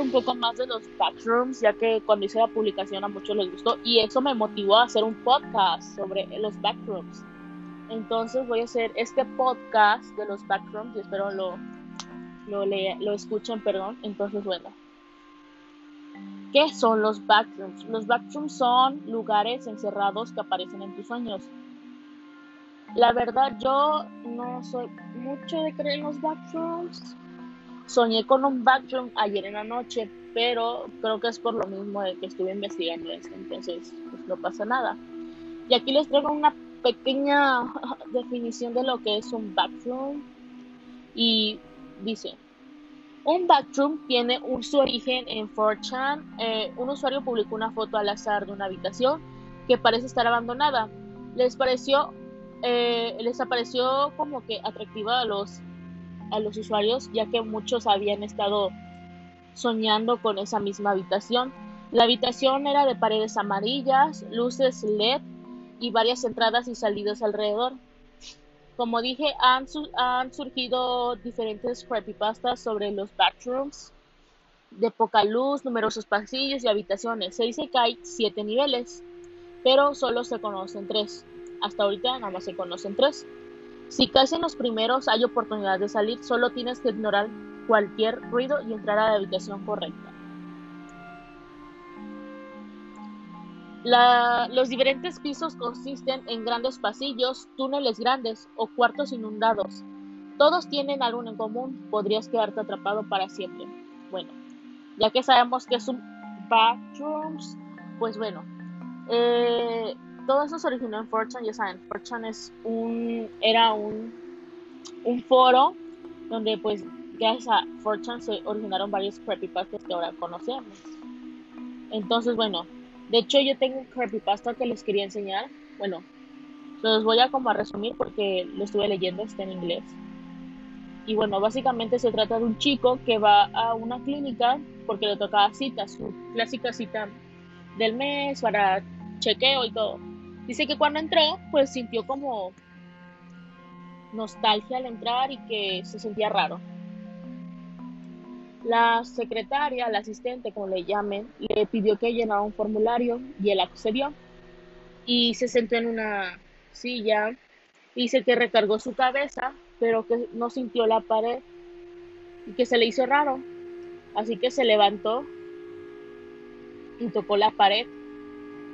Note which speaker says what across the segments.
Speaker 1: un poco más de los backrooms, ya que cuando hice la publicación a muchos les gustó y eso me motivó a hacer un podcast sobre los backrooms. Entonces voy a hacer este podcast de los backrooms y espero lo, lo, lo escuchen, perdón. Entonces, bueno. ¿Qué son los backrooms? Los backrooms son lugares encerrados que aparecen en tus sueños. La verdad, yo no soy mucho de creer en los backrooms. Soñé con un backroom ayer en la noche, pero creo que es por lo mismo de que estuve investigando esto, entonces pues, no pasa nada. Y aquí les traigo una pequeña definición de lo que es un backroom. Y dice, un backroom tiene su origen en 4chan. Eh, un usuario publicó una foto al azar de una habitación que parece estar abandonada. Les pareció, eh, les apareció como que atractiva a los, a los usuarios, ya que muchos habían estado soñando con esa misma habitación. La habitación era de paredes amarillas, luces LED y varias entradas y salidas alrededor. Como dije, han, han surgido diferentes creepypastas sobre los bathrooms de poca luz, numerosos pasillos y habitaciones. Se dice que hay siete niveles, pero solo se conocen tres. Hasta ahorita nada más se conocen tres. Si caes en los primeros, hay oportunidad de salir, solo tienes que ignorar cualquier ruido y entrar a la habitación correcta. los diferentes pisos consisten en grandes pasillos, túneles grandes o cuartos inundados. Todos tienen algo en común, podrías quedarte atrapado para siempre. Bueno, ya que sabemos que es un bathrooms, pues bueno, eh, todo eso se originó en Fortune, ya saben, Fortune es un, era un, un foro donde pues gracias a Fortune se originaron varios creepypastas que ahora conocemos. Entonces, bueno, de hecho, yo tengo un creepypasta que les quería enseñar. Bueno, los voy a como a resumir porque lo estuve leyendo, está en inglés. Y bueno, básicamente se trata de un chico que va a una clínica porque le tocaba cita, su clásica cita del mes para chequeo y todo. Dice que cuando entró, pues sintió como nostalgia al entrar y que se sentía raro. La secretaria, la asistente, como le llamen, le pidió que llenara un formulario y él accedió. Y se sentó en una silla. Dice que recargó su cabeza, pero que no sintió la pared y que se le hizo raro. Así que se levantó y tocó la pared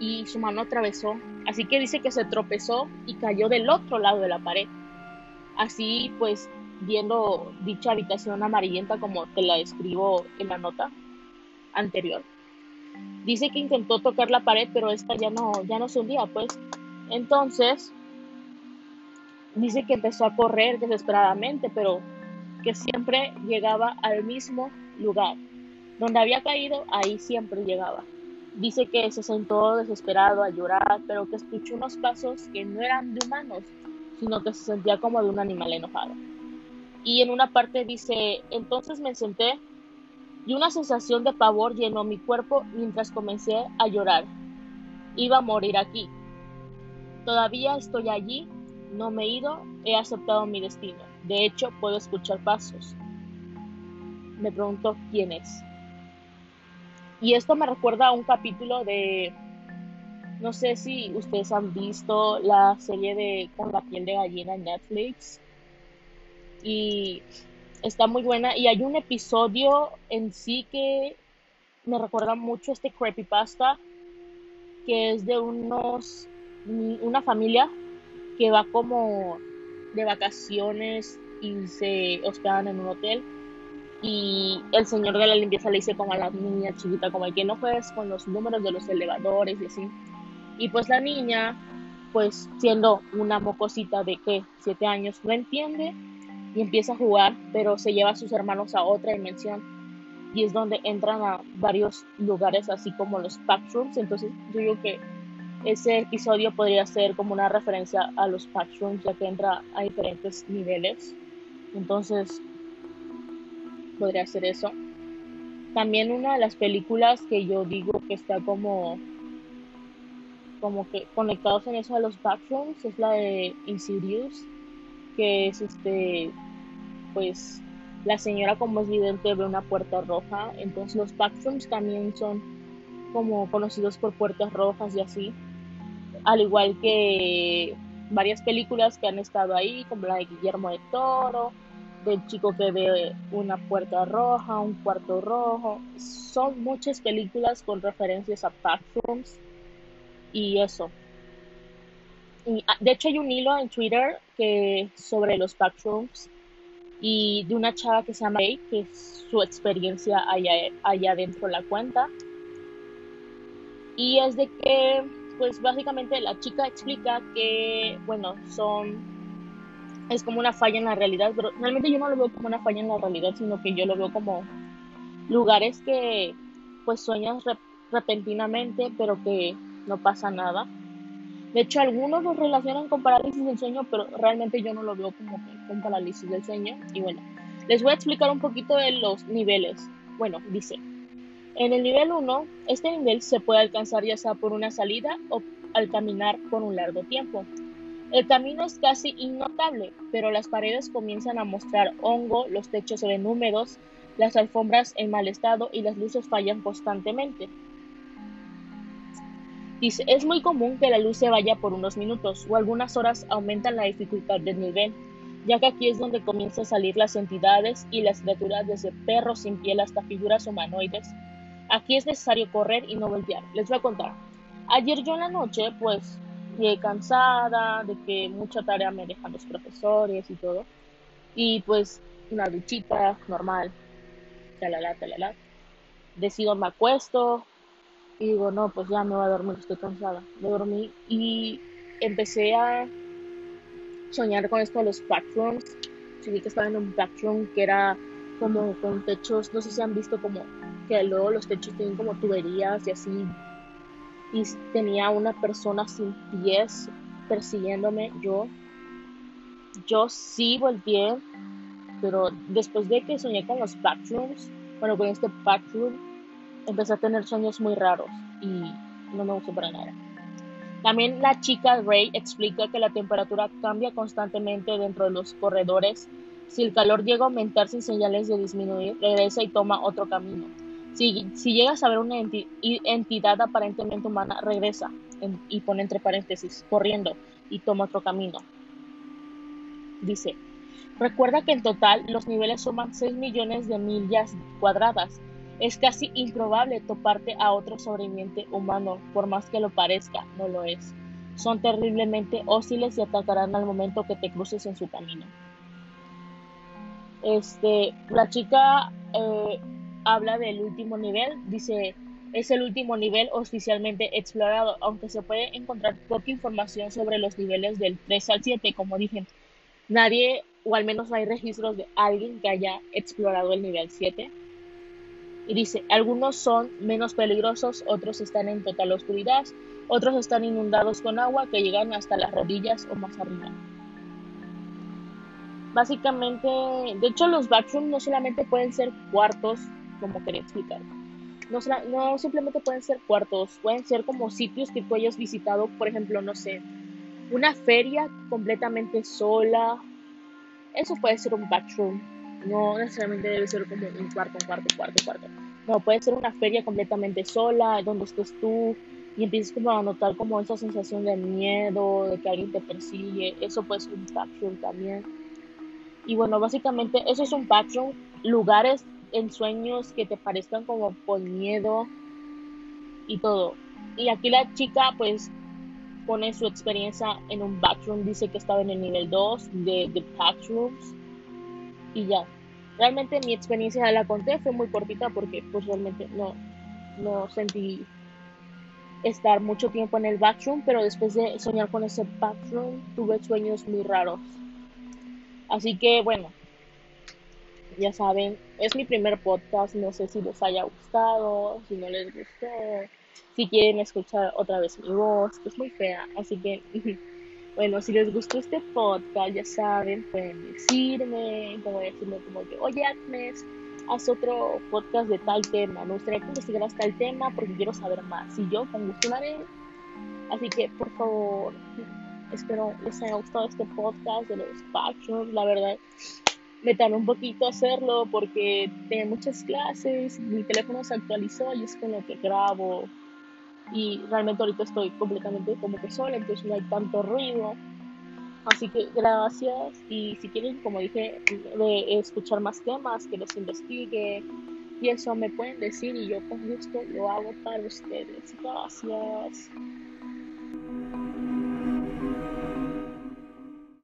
Speaker 1: y su mano atravesó. Así que dice que se tropezó y cayó del otro lado de la pared. Así pues viendo dicha habitación amarillenta como te la escribo en la nota anterior. Dice que intentó tocar la pared, pero esta ya no, ya no se hundía, pues. Entonces, dice que empezó a correr desesperadamente, pero que siempre llegaba al mismo lugar. Donde había caído, ahí siempre llegaba. Dice que se sentó desesperado a llorar, pero que escuchó unos pasos que no eran de humanos, sino que se sentía como de un animal enojado. Y en una parte dice, entonces me senté y una sensación de pavor llenó mi cuerpo mientras comencé a llorar. Iba a morir aquí. Todavía estoy allí, no me he ido, he aceptado mi destino. De hecho, puedo escuchar pasos. Me pregunto quién es. Y esto me recuerda a un capítulo de, no sé si ustedes han visto la serie de Con la piel de gallina en Netflix y está muy buena. Y hay un episodio en sí que me recuerda mucho este creepypasta, que es de unos, una familia que va como de vacaciones y se hospedan en un hotel. Y el señor de la limpieza le dice como a la niña chiquita, como que no juegues con los números de los elevadores y así. Y pues la niña, pues siendo una mocosita de que siete años, no entiende y empieza a jugar, pero se lleva a sus hermanos a otra dimensión. Y es donde entran a varios lugares así como los rooms. Entonces yo digo que ese episodio podría ser como una referencia a los rooms ya que entra a diferentes niveles. Entonces podría ser eso. También una de las películas que yo digo que está como como que conectados en eso a los backrooms es la de Insidious que es este, pues, la señora como es vidente ve una puerta roja, entonces los backrooms también son como conocidos por puertas rojas y así, al igual que varias películas que han estado ahí, como la de Guillermo de Toro, del chico que ve una puerta roja, un cuarto rojo. Son muchas películas con referencias a backrooms y eso. Ah, de hecho hay un hilo en Twitter que sobre los backrooms y de una chava que se llama Ray, que es su experiencia allá, allá dentro de la cuenta. Y es de que, pues básicamente la chica explica que, bueno, son, es como una falla en la realidad, pero realmente yo no lo veo como una falla en la realidad, sino que yo lo veo como lugares que, pues sueñas repentinamente, pero que no pasa nada. De hecho, algunos lo relacionan con parálisis del sueño, pero realmente yo no lo veo como con parálisis del sueño. Y bueno, les voy a explicar un poquito de los niveles. Bueno, dice, en el nivel 1, este nivel se puede alcanzar ya sea por una salida o al caminar por un largo tiempo. El camino es casi innotable, pero las paredes comienzan a mostrar hongo, los techos se ven húmedos, las alfombras en mal estado y las luces fallan constantemente. Dice, es muy común que la luz se vaya por unos minutos o algunas horas aumentan la dificultad del nivel, ya que aquí es donde comienzan a salir las entidades y las criaturas desde perros sin piel hasta figuras humanoides. Aquí es necesario correr y no voltear. Les voy a contar. Ayer yo en la noche, pues, llegué cansada de que mucha tarea me dejan los profesores y todo. Y pues, una duchita normal. Talala, talala. Decido, me acuesto, y digo, no, pues ya me voy a dormir, estoy cansada. Me dormí y empecé a soñar con esto de los backrooms. Soñé que estaba en un backroom que era como con techos, no sé si han visto como que luego los techos tienen como tuberías y así. Y tenía una persona sin pies persiguiéndome. Yo, yo sí volteé, pero después de que soñé con los backrooms, bueno, con este backroom, empecé a tener sueños muy raros y no me gustó para nada. También la chica Ray explica que la temperatura cambia constantemente dentro de los corredores. Si el calor llega a aumentar sin señales de disminuir, regresa y toma otro camino. Si, si llegas a ver una entidad aparentemente humana, regresa y pone entre paréntesis, corriendo y toma otro camino. Dice, recuerda que en total los niveles suman 6 millones de millas cuadradas es casi improbable toparte a otro sobreviviente humano, por más que lo parezca, no lo es. Son terriblemente hostiles y atacarán al momento que te cruces en su camino. Este, la chica eh, habla del último nivel, dice, es el último nivel oficialmente explorado, aunque se puede encontrar poca información sobre los niveles del 3 al 7, como dije. Nadie, o al menos no hay registros de alguien que haya explorado el nivel 7 y dice, algunos son menos peligrosos, otros están en total oscuridad, otros están inundados con agua que llegan hasta las rodillas o más arriba. Básicamente, de hecho los backrooms no solamente pueden ser cuartos, como quería explicar. No, simplemente pueden ser cuartos, pueden ser como sitios que tú hayas visitado, por ejemplo, no sé, una feria completamente sola. Eso puede ser un backroom no necesariamente debe ser como un cuarto, un cuarto, un cuarto, un cuarto. No, puede ser una feria completamente sola, donde estés tú y empieces como a notar como esa sensación de miedo, de que alguien te persigue. Eso puede ser un backroom también. Y bueno, básicamente eso es un backroom. Lugares en sueños que te parezcan como por miedo y todo. Y aquí la chica pues pone su experiencia en un backroom. Dice que estaba en el nivel 2 de, de backrooms y ya. Realmente mi experiencia la conté, fue muy cortita porque pues realmente no, no sentí estar mucho tiempo en el bathroom, pero después de soñar con ese bathroom tuve sueños muy raros. Así que bueno, ya saben, es mi primer podcast, no sé si les haya gustado, si no les gustó, si quieren escuchar otra vez mi voz, que es muy fea, así que Bueno, si les gustó este podcast, ya saben, pueden decirme, como decirme como que, oye Agnes, haz otro podcast de tal tema, me gustaría que investigaras tal tema porque quiero saber más. Y yo con gusto lo haré. Así que, por favor, espero les haya gustado este podcast de los Patreons. La verdad, me tardó un poquito hacerlo porque tenía muchas clases, mi teléfono se actualizó y es con lo que grabo y realmente ahorita estoy completamente como que sola, entonces no hay tanto ruido. Así que gracias y si quieren, como dije, escuchar más temas, que los investigue y eso me pueden decir y yo con gusto lo hago para ustedes. Gracias.